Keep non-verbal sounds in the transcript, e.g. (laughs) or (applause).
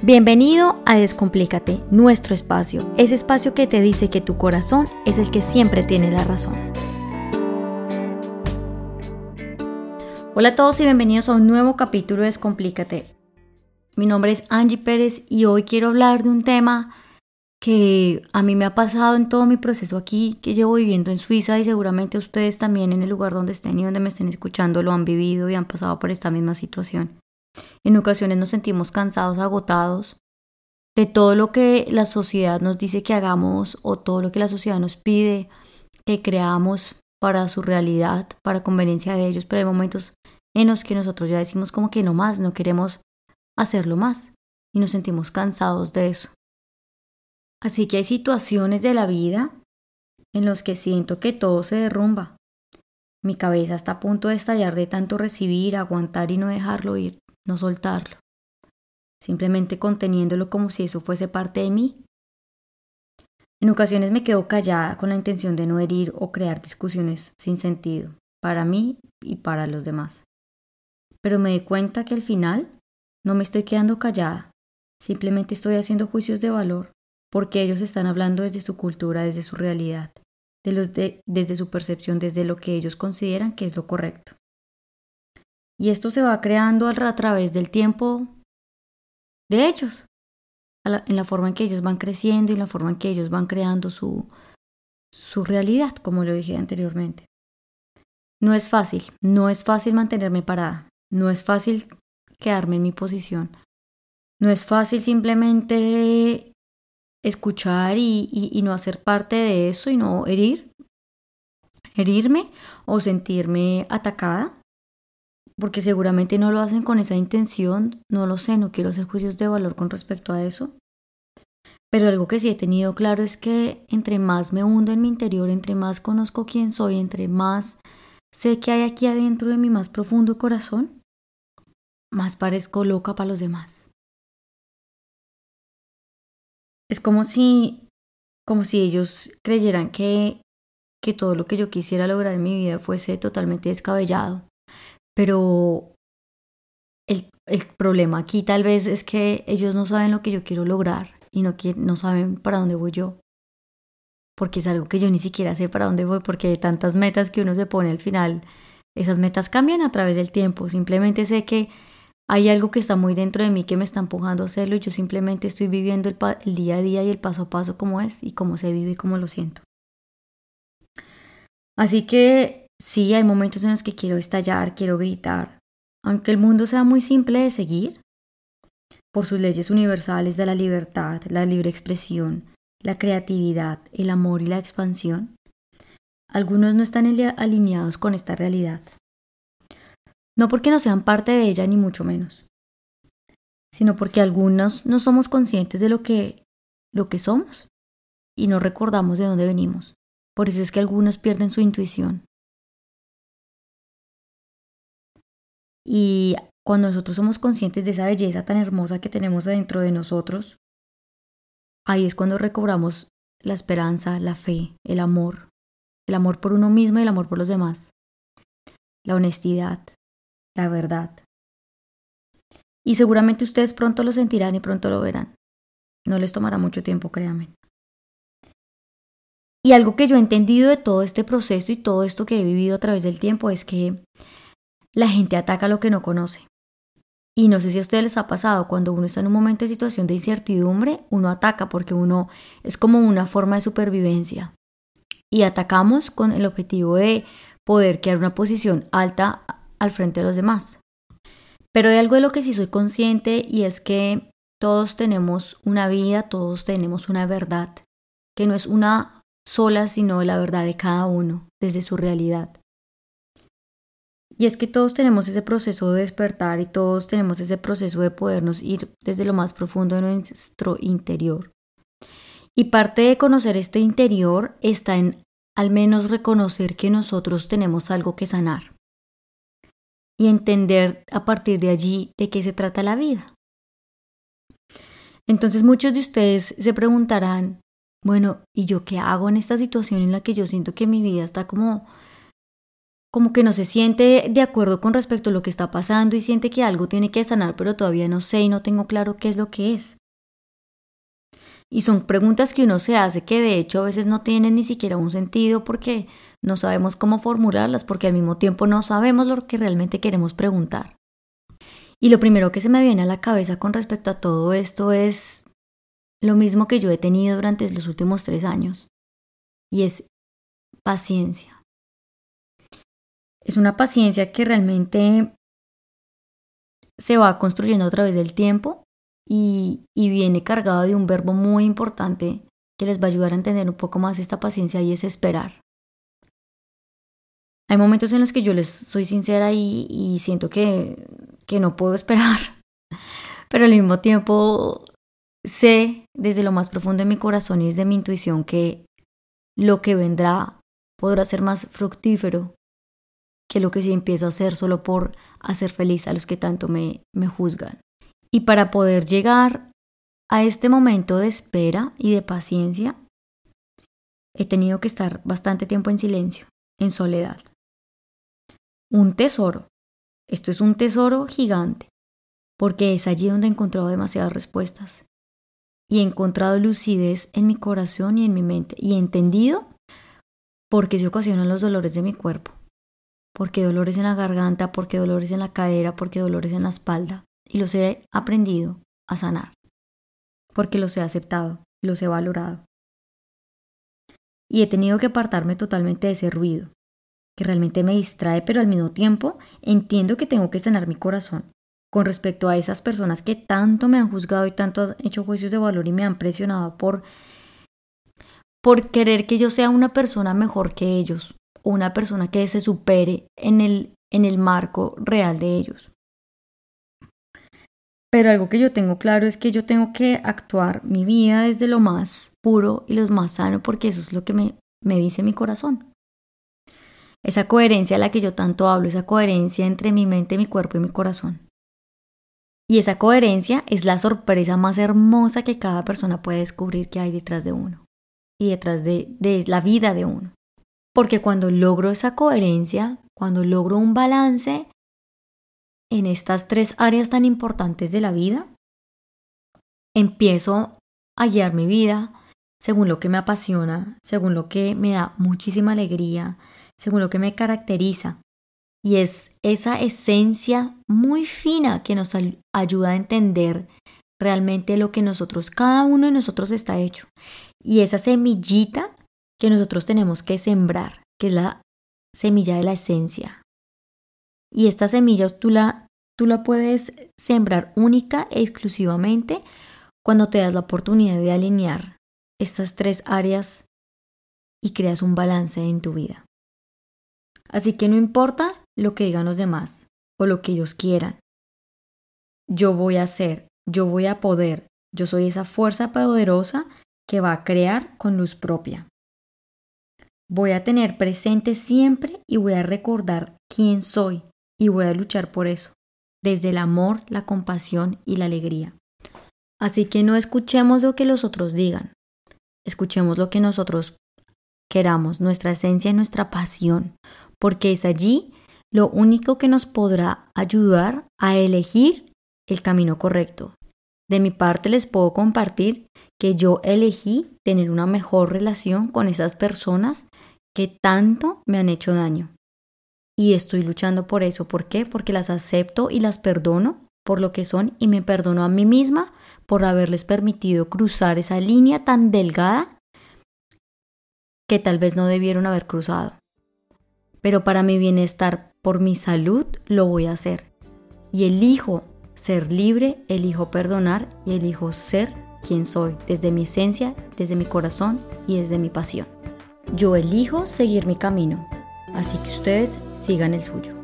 Bienvenido a Descomplícate, nuestro espacio, ese espacio que te dice que tu corazón es el que siempre tiene la razón. Hola a todos y bienvenidos a un nuevo capítulo de Descomplícate. Mi nombre es Angie Pérez y hoy quiero hablar de un tema que a mí me ha pasado en todo mi proceso aquí que llevo viviendo en Suiza y seguramente ustedes también en el lugar donde estén y donde me estén escuchando lo han vivido y han pasado por esta misma situación. En ocasiones nos sentimos cansados, agotados de todo lo que la sociedad nos dice que hagamos o todo lo que la sociedad nos pide que creamos para su realidad, para conveniencia de ellos, pero hay momentos en los que nosotros ya decimos como que no más, no queremos hacerlo más y nos sentimos cansados de eso. Así que hay situaciones de la vida en los que siento que todo se derrumba. Mi cabeza está a punto de estallar de tanto recibir, aguantar y no dejarlo ir no soltarlo, simplemente conteniéndolo como si eso fuese parte de mí. En ocasiones me quedo callada con la intención de no herir o crear discusiones sin sentido, para mí y para los demás. Pero me di cuenta que al final no me estoy quedando callada, simplemente estoy haciendo juicios de valor, porque ellos están hablando desde su cultura, desde su realidad, desde su percepción, desde lo que ellos consideran que es lo correcto. Y esto se va creando a través del tiempo de ellos, en la forma en que ellos van creciendo y la forma en que ellos van creando su, su realidad, como lo dije anteriormente. No es fácil, no es fácil mantenerme parada, no es fácil quedarme en mi posición, no es fácil simplemente escuchar y, y no hacer parte de eso y no herir, herirme o sentirme atacada porque seguramente no lo hacen con esa intención, no lo sé, no quiero hacer juicios de valor con respecto a eso. Pero algo que sí he tenido claro es que entre más me hundo en mi interior, entre más conozco quién soy, entre más sé que hay aquí adentro de mi más profundo corazón, más parezco loca para los demás. Es como si, como si ellos creyeran que, que todo lo que yo quisiera lograr en mi vida fuese totalmente descabellado pero el, el, problema aquí tal vez es que ellos no saben lo que yo quiero lograr y no, no saben para dónde voy yo. Porque es algo que yo ni siquiera sé para dónde voy, porque hay tantas metas que uno se pone al final, esas metas cambian a través del tiempo. Simplemente sé que hay algo que está muy dentro de mí que me está empujando a hacerlo y yo simplemente estoy viviendo el, el día a día y el paso a paso como es y cómo se vive y cómo lo siento. Así que Sí, hay momentos en los que quiero estallar, quiero gritar. Aunque el mundo sea muy simple de seguir, por sus leyes universales de la libertad, la libre expresión, la creatividad, el amor y la expansión, algunos no están alineados con esta realidad. No porque no sean parte de ella, ni mucho menos, sino porque algunos no somos conscientes de lo que, lo que somos y no recordamos de dónde venimos. Por eso es que algunos pierden su intuición, Y cuando nosotros somos conscientes de esa belleza tan hermosa que tenemos adentro de nosotros, ahí es cuando recobramos la esperanza, la fe, el amor, el amor por uno mismo y el amor por los demás, la honestidad, la verdad. Y seguramente ustedes pronto lo sentirán y pronto lo verán. No les tomará mucho tiempo, créanme. Y algo que yo he entendido de todo este proceso y todo esto que he vivido a través del tiempo es que la gente ataca lo que no conoce. Y no sé si a ustedes les ha pasado, cuando uno está en un momento de situación de incertidumbre, uno ataca porque uno es como una forma de supervivencia. Y atacamos con el objetivo de poder crear una posición alta al frente de los demás. Pero hay algo de lo que sí soy consciente y es que todos tenemos una vida, todos tenemos una verdad, que no es una sola, sino la verdad de cada uno, desde su realidad. Y es que todos tenemos ese proceso de despertar y todos tenemos ese proceso de podernos ir desde lo más profundo de nuestro interior. Y parte de conocer este interior está en al menos reconocer que nosotros tenemos algo que sanar y entender a partir de allí de qué se trata la vida. Entonces muchos de ustedes se preguntarán, bueno, ¿y yo qué hago en esta situación en la que yo siento que mi vida está como como que no se siente de acuerdo con respecto a lo que está pasando y siente que algo tiene que sanar, pero todavía no sé y no tengo claro qué es lo que es. Y son preguntas que uno se hace que de hecho a veces no tienen ni siquiera un sentido porque no sabemos cómo formularlas, porque al mismo tiempo no sabemos lo que realmente queremos preguntar. Y lo primero que se me viene a la cabeza con respecto a todo esto es lo mismo que yo he tenido durante los últimos tres años, y es paciencia. Es una paciencia que realmente se va construyendo a través del tiempo y, viene cargado de un verbo muy importante que les va a ayudar a entender un poco más esta paciencia y es esperar. Hay momentos en los que yo les soy sincera y, y siento que, que no puedo esperar, (laughs) pero al mismo tiempo sé desde lo más profundo de mi corazón y desde mi intuición que lo que vendrá podrá ser más fructífero que lo que si empiezo a hacer solo por hacer feliz a los que tanto me, me juzgan. Y para poder llegar a este momento de espera y de paciencia, he tenido que estar bastante tiempo en silencio, en soledad. Un tesoro. Esto es un tesoro gigante, porque es allí donde he encontrado demasiadas respuestas. Y he encontrado lucidez en mi corazón y en mi mente. Y he entendido por qué se ocasionan los dolores de mi cuerpo. Por qué dolores en la garganta, por qué dolores en la cadera, por qué dolores en la espalda y los he aprendido a sanar, porque los he aceptado, los he valorado. Y he tenido que apartarme totalmente de ese ruido, que realmente me distrae, pero al mismo tiempo entiendo que tengo que sanar mi corazón. Con respecto a esas personas que tanto me han juzgado y tanto han hecho juicios de valor y me han presionado por por querer que yo sea una persona mejor que ellos, una persona que se supere en el, en el marco real de ellos. Pero algo que yo tengo claro es que yo tengo que actuar mi vida desde lo más puro y lo más sano porque eso es lo que me, me dice mi corazón. Esa coherencia a la que yo tanto hablo, esa coherencia entre mi mente, mi cuerpo y mi corazón. Y esa coherencia es la sorpresa más hermosa que cada persona puede descubrir que hay detrás de uno y detrás de, de la vida de uno. Porque cuando logro esa coherencia, cuando logro un balance, en estas tres áreas tan importantes de la vida, empiezo a guiar mi vida según lo que me apasiona, según lo que me da muchísima alegría, según lo que me caracteriza. Y es esa esencia muy fina que nos ayuda a entender realmente lo que nosotros, cada uno de nosotros está hecho. Y esa semillita que nosotros tenemos que sembrar, que es la semilla de la esencia. Y esta semilla tú la, tú la puedes sembrar única e exclusivamente cuando te das la oportunidad de alinear estas tres áreas y creas un balance en tu vida. Así que no importa lo que digan los demás o lo que ellos quieran. Yo voy a hacer, yo voy a poder, yo soy esa fuerza poderosa que va a crear con luz propia. Voy a tener presente siempre y voy a recordar quién soy y voy a luchar por eso, desde el amor, la compasión y la alegría. Así que no escuchemos lo que los otros digan, escuchemos lo que nosotros queramos, nuestra esencia y nuestra pasión, porque es allí lo único que nos podrá ayudar a elegir el camino correcto. De mi parte les puedo compartir que yo elegí tener una mejor relación con esas personas que tanto me han hecho daño. Y estoy luchando por eso. ¿Por qué? Porque las acepto y las perdono por lo que son y me perdono a mí misma por haberles permitido cruzar esa línea tan delgada que tal vez no debieron haber cruzado. Pero para mi bienestar, por mi salud, lo voy a hacer. Y elijo ser libre, elijo perdonar y elijo ser quien soy, desde mi esencia, desde mi corazón y desde mi pasión. Yo elijo seguir mi camino, así que ustedes sigan el suyo.